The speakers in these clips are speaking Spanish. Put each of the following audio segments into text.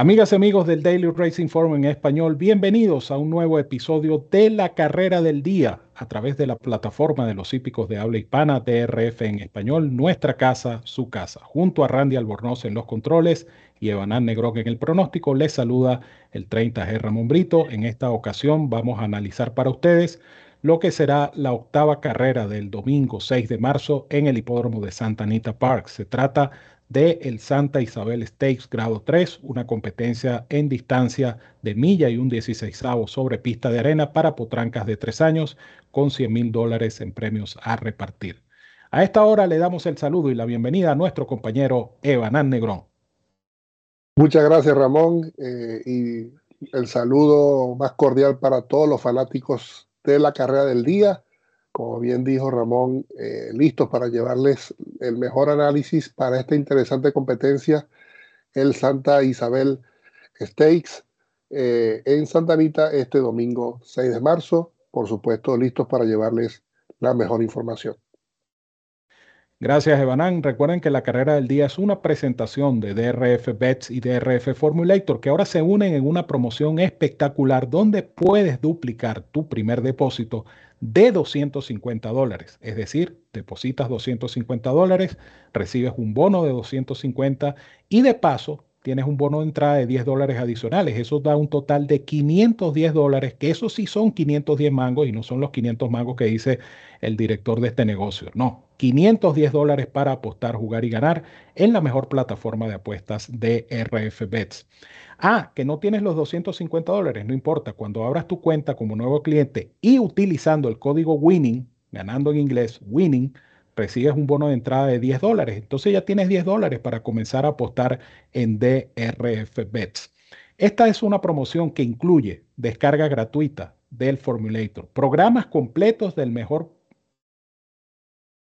Amigas y amigos del Daily Racing Forum en español, bienvenidos a un nuevo episodio de la carrera del día a través de la plataforma de los hípicos de habla hispana DRF en español, nuestra casa, su casa. Junto a Randy Albornoz en los controles y Evanán Negrón en el pronóstico, les saluda el 30G Ramón Brito. En esta ocasión vamos a analizar para ustedes lo que será la octava carrera del domingo 6 de marzo en el hipódromo de Santa Anita Park. Se trata de el Santa Isabel Stakes grado 3, una competencia en distancia de milla y un 16 sobre pista de arena para potrancas de tres años con 100 mil dólares en premios a repartir. A esta hora le damos el saludo y la bienvenida a nuestro compañero Evanán Negrón. Muchas gracias Ramón eh, y el saludo más cordial para todos los fanáticos de la carrera del día como bien dijo Ramón, eh, listos para llevarles el mejor análisis para esta interesante competencia, el Santa Isabel Stakes, eh, en Santa Anita este domingo 6 de marzo. Por supuesto, listos para llevarles la mejor información. Gracias, Evanán. Recuerden que la carrera del día es una presentación de DRF Bets y DRF Formulator que ahora se unen en una promoción espectacular donde puedes duplicar tu primer depósito de 250 dólares. Es decir, depositas 250 dólares, recibes un bono de 250 y de paso tienes un bono de entrada de 10 dólares adicionales. Eso da un total de 510 dólares, que eso sí son 510 mangos y no son los 500 mangos que dice el director de este negocio. No, 510 dólares para apostar, jugar y ganar en la mejor plataforma de apuestas de RF Bets. Ah, que no tienes los 250 dólares, no importa. Cuando abras tu cuenta como nuevo cliente y utilizando el código WINNING, ganando en inglés, WINNING, recibes un bono de entrada de 10 dólares. Entonces ya tienes 10 dólares para comenzar a apostar en DRF Bets. Esta es una promoción que incluye descarga gratuita del Formulator, programas completos del mejor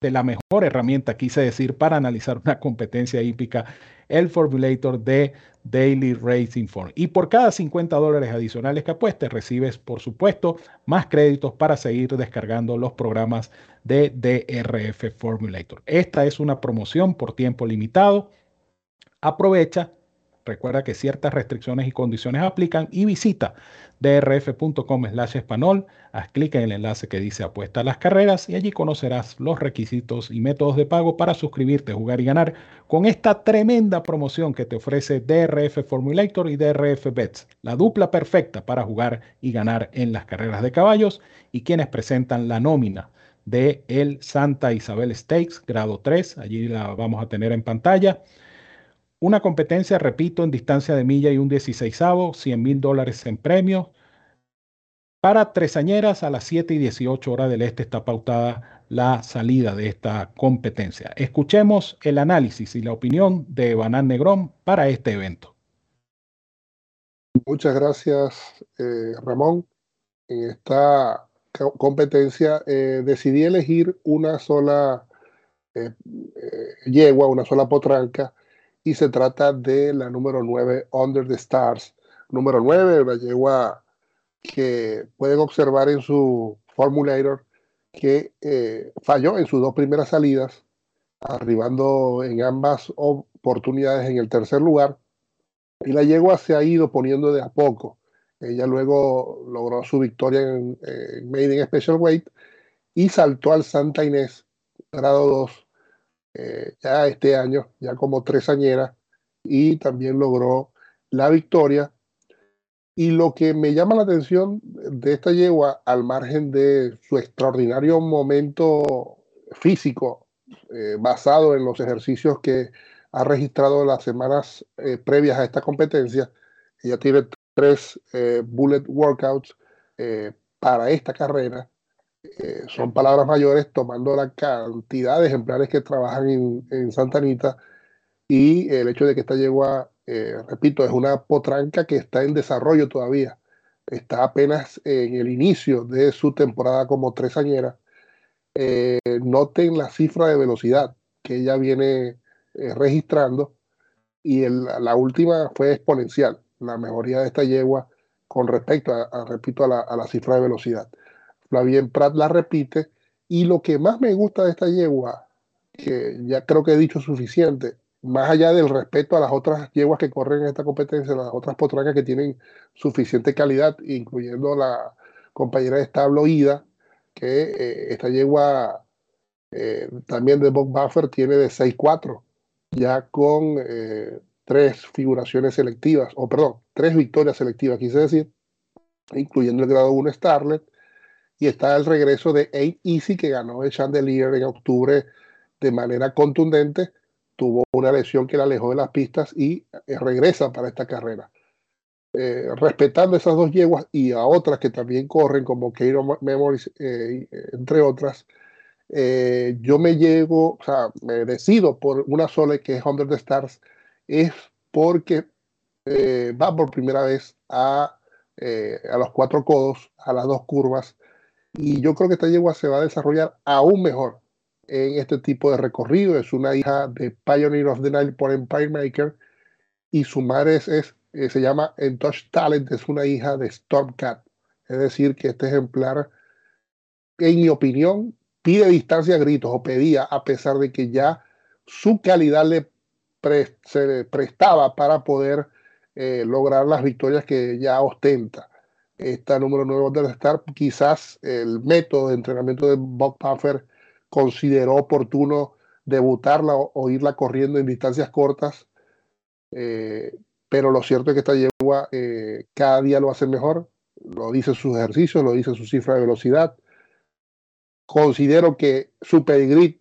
de la mejor herramienta, quise decir, para analizar una competencia hípica, el Formulator de Daily Racing Form. Y por cada 50 dólares adicionales que apuestes, recibes, por supuesto, más créditos para seguir descargando los programas de DRF Formulator. Esta es una promoción por tiempo limitado. Aprovecha Recuerda que ciertas restricciones y condiciones aplican y visita drf.com slash español, haz clic en el enlace que dice apuesta a las carreras y allí conocerás los requisitos y métodos de pago para suscribirte, jugar y ganar con esta tremenda promoción que te ofrece DRF Formulator y DRF Bets, la dupla perfecta para jugar y ganar en las carreras de caballos y quienes presentan la nómina de el Santa Isabel Stakes, grado 3, allí la vamos a tener en pantalla. Una competencia, repito, en distancia de milla y un 16 100 mil dólares en premios. Para tresañeras a las 7 y 18 horas del este está pautada la salida de esta competencia. Escuchemos el análisis y la opinión de Banán Negrón para este evento. Muchas gracias, eh, Ramón. En esta competencia eh, decidí elegir una sola eh, yegua, una sola potranca y se trata de la número 9, Under the Stars. Número 9, la yegua que pueden observar en su formulator que eh, falló en sus dos primeras salidas, arribando en ambas oportunidades en el tercer lugar. Y la yegua se ha ido poniendo de a poco. Ella luego logró su victoria en, en Made in Special Weight y saltó al Santa Inés, grado 2, eh, ya este año, ya como tres añeras, y también logró la victoria. Y lo que me llama la atención de esta yegua, al margen de su extraordinario momento físico, eh, basado en los ejercicios que ha registrado las semanas eh, previas a esta competencia, ella tiene tres bullet workouts para esta carrera eh, son palabras mayores tomando la cantidad de ejemplares que trabajan en, Santa Anita y el hecho de que esta yegua, eh, repito, es una potranca que está en desarrollo todavía, está apenas en el inicio de su temporada como tresañera. Eh, noten la cifra de velocidad que ella viene registrando y la última fue exponencial, la mejoría de esta yegua con respecto a, repito, a la, a la cifra de velocidad. Flavien Prat la repite. Y lo que más me gusta de esta yegua, que ya creo que he dicho suficiente, más allá del respeto a las otras yeguas que corren en esta competencia, las otras potrancas que tienen suficiente calidad, incluyendo la compañera de establo Ida, que eh, esta yegua eh, también de Bob Buffer tiene de 6-4, ya con eh, tres figuraciones selectivas, o perdón, tres victorias selectivas, quise decir, incluyendo el grado 1 Starlet, y está el regreso de Eight Easy, que ganó el Chandelier en octubre de manera contundente, tuvo una lesión que la alejó de las pistas y eh, regresa para esta carrera. Eh, respetando esas dos yeguas y a otras que también corren, como Cairo Memories, eh, entre otras, yo me llego, o sea, me decido por una sola que es Under the Stars, es porque va por primera vez a, a los cuatro codos, a las dos curvas, y yo creo que esta yegua se va a desarrollar aún mejor en este tipo de recorrido. Es una hija de Pioneer of the Nile por Empire Maker y su madre es, eh, se llama Touch Talent, es una hija de Stormcat. Es decir, que este ejemplar, en mi opinión, pide distancia a gritos o pedía, a pesar de que ya su calidad le prestaba para poder eh, lograr las victorias que ya ostenta. Esta número 9 del Star, quizás el método de entrenamiento de Bob Puffer consideró oportuno debutarla o, irla corriendo en distancias cortas. Eh, pero lo cierto es que esta yegua eh, cada día lo hace mejor, lo dice sus ejercicios, lo dice su cifra de velocidad. Considero que su pedigrí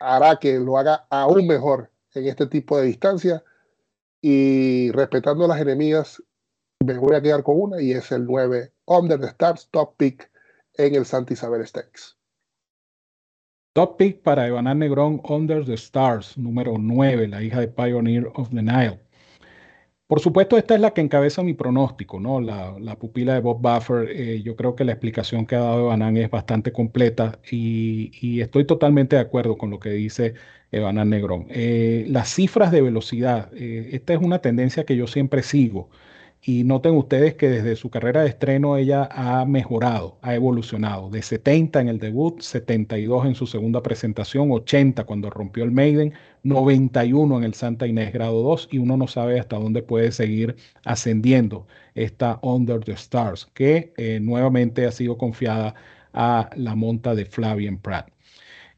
hará que lo haga aún mejor en este tipo de distancia y respetando las enemigas, me voy a quedar con una y es el 9 Under the Stars Top Pick en el Santa Isabel Stakes. Top pick para Evaná Negrón Under the Stars, número 9, la hija de Pioneer of the Nile. Por supuesto, esta es la que encabeza mi pronóstico, ¿no? La, pupila de Bob Buffer. Eh, yo creo que la explicación que ha dado Evanán es bastante completa y, estoy totalmente de acuerdo con lo que dice Evanán Negrón. Eh, las cifras de velocidad, eh, esta es una tendencia que yo siempre sigo. Y noten ustedes que desde su carrera de estreno ella ha mejorado, ha evolucionado. De 70 en el debut, 72 en su segunda presentación, 80 cuando rompió el Maiden, 91 en el Santa Inés grado 2 y uno no sabe hasta dónde puede seguir ascendiendo esta Under the Stars, que eh, nuevamente ha sido confiada a la monta de Flavian Pratt.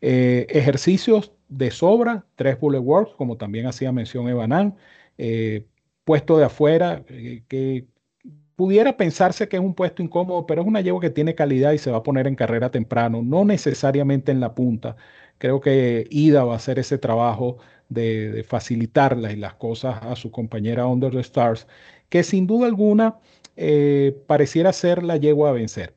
Eh, ejercicios de sobra, tres bullet works, como también hacía mención Evanán. Eh, puesto de afuera, eh, que pudiera pensarse que es un puesto incómodo, pero es una yegua que tiene calidad y se va a poner en carrera temprano, no necesariamente en la punta. Creo que Ida va a hacer ese trabajo de, facilitarle y las cosas a su compañera Under the Stars, que sin duda alguna eh, pareciera ser la yegua a vencer.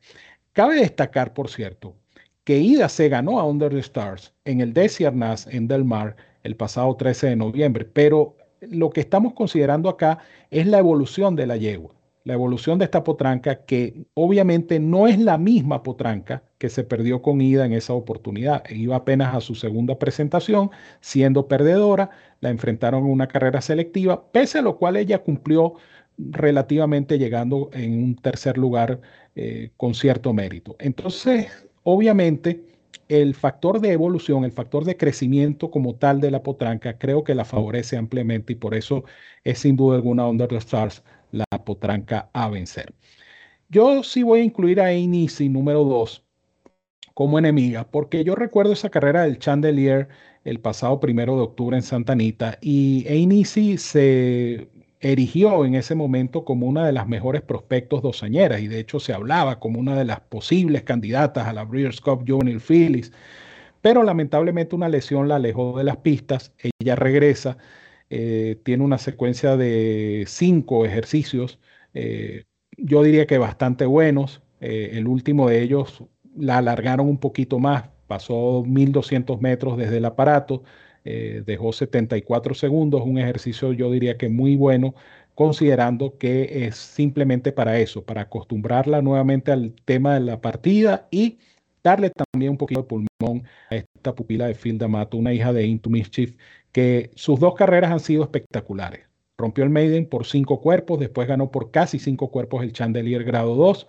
Cabe destacar, por cierto, que Ida se ganó a Under the Stars en el Nas en Del Mar el pasado 13 de noviembre, pero lo que estamos considerando acá es la evolución de la yegua, la evolución de esta potranca que obviamente no es la misma potranca que se perdió con Ida en esa oportunidad. Iba apenas a su segunda presentación, siendo perdedora, la enfrentaron en una carrera selectiva, pese a lo cual ella cumplió relativamente llegando en un tercer lugar eh, con cierto mérito. Entonces, obviamente, el factor de evolución, el factor de crecimiento como tal de la potranca, creo que la favorece ampliamente y por eso es sin duda alguna Under the Stars la potranca a vencer. Yo sí voy a incluir a Einisi número 2 como enemiga, porque yo recuerdo esa carrera del Chandelier el pasado primero de octubre en Santa Anita y Einisi se erigió en ese momento como una de las mejores prospectos dosañeras y de hecho se hablaba como una de las posibles candidatas a la Breeders' Cup Juvenile Phillies, pero lamentablemente una lesión la alejó de las pistas, ella regresa, eh, tiene una secuencia de cinco ejercicios, eh, yo diría que bastante buenos, eh, el último de ellos la alargaron un poquito más, pasó 1200 metros desde el aparato, eh, dejó 74 segundos, un ejercicio yo diría que muy bueno, considerando que es simplemente para eso, para acostumbrarla nuevamente al tema de la partida y darle también un poquito de pulmón a esta pupila de Phil D'Amato, una hija de Into Mischief, que sus dos carreras han sido espectaculares. Rompió el Maiden por cinco cuerpos, después ganó por casi cinco cuerpos el Chandelier grado 2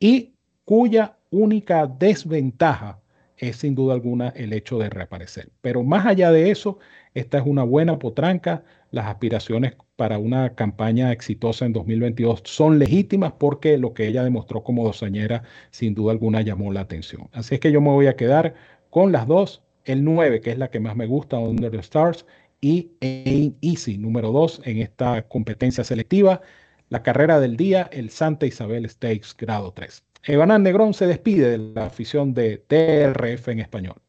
y cuya única desventaja es sin duda alguna el hecho de reaparecer. Pero más allá de eso, esta es una buena potranca. Las aspiraciones para una campaña exitosa en 2022 son legítimas porque lo que ella demostró como dosañera sin duda alguna llamó la atención. Así es que yo me voy a quedar con las dos, el 9, que es la que más me gusta, Under the Stars, y Ain Easy, número 2 en esta competencia selectiva. La carrera del día, el Santa Isabel Stakes, grado 3. Evanán Negrón se despide de la afición de TRF en español.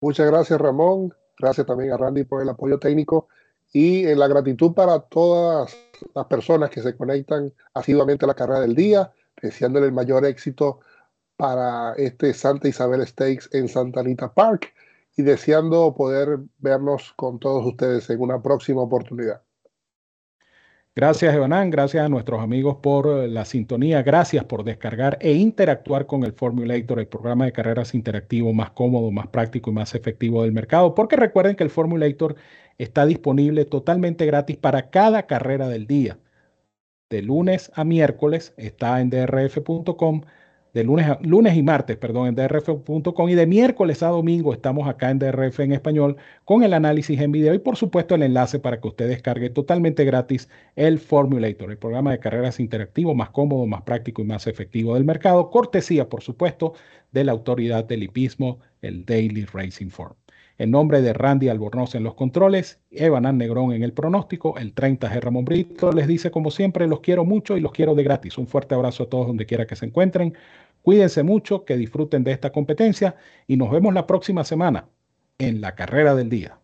Muchas gracias, Ramón. Gracias también a Randy por el apoyo técnico y la gratitud para todas las personas que se conectan asiduamente a la carrera del día, deseándole el mayor éxito para este Santa Isabel Stakes en Santa Anita Park y deseando poder vernos con todos ustedes en una próxima oportunidad. Gracias, Evanán. Gracias a nuestros amigos por eh, la sintonía. Gracias por descargar e interactuar con el Formulator, el programa de carreras interactivo más cómodo, más práctico y más efectivo del mercado. Porque recuerden que el Formulator está disponible totalmente gratis para cada carrera del día. De lunes a miércoles está en drf.com de lunes, lunes y martes, perdón, en drf.com y de miércoles a domingo estamos acá en DRF en español con el análisis en video y por supuesto el enlace para que usted descargue totalmente gratis el Formulator, el programa de carreras interactivo más cómodo, más práctico y más efectivo del mercado, cortesía por supuesto de la autoridad del hipismo, el Daily Racing Form. En nombre de Randy Albornoz en los controles, Evan Negrón en el pronóstico, el 30 G Ramón Brito les dice como siempre, los quiero mucho y los quiero de gratis. Un fuerte abrazo a todos donde quiera que se encuentren. Cuídense mucho, que disfruten de esta competencia y nos vemos la próxima semana en la carrera del día.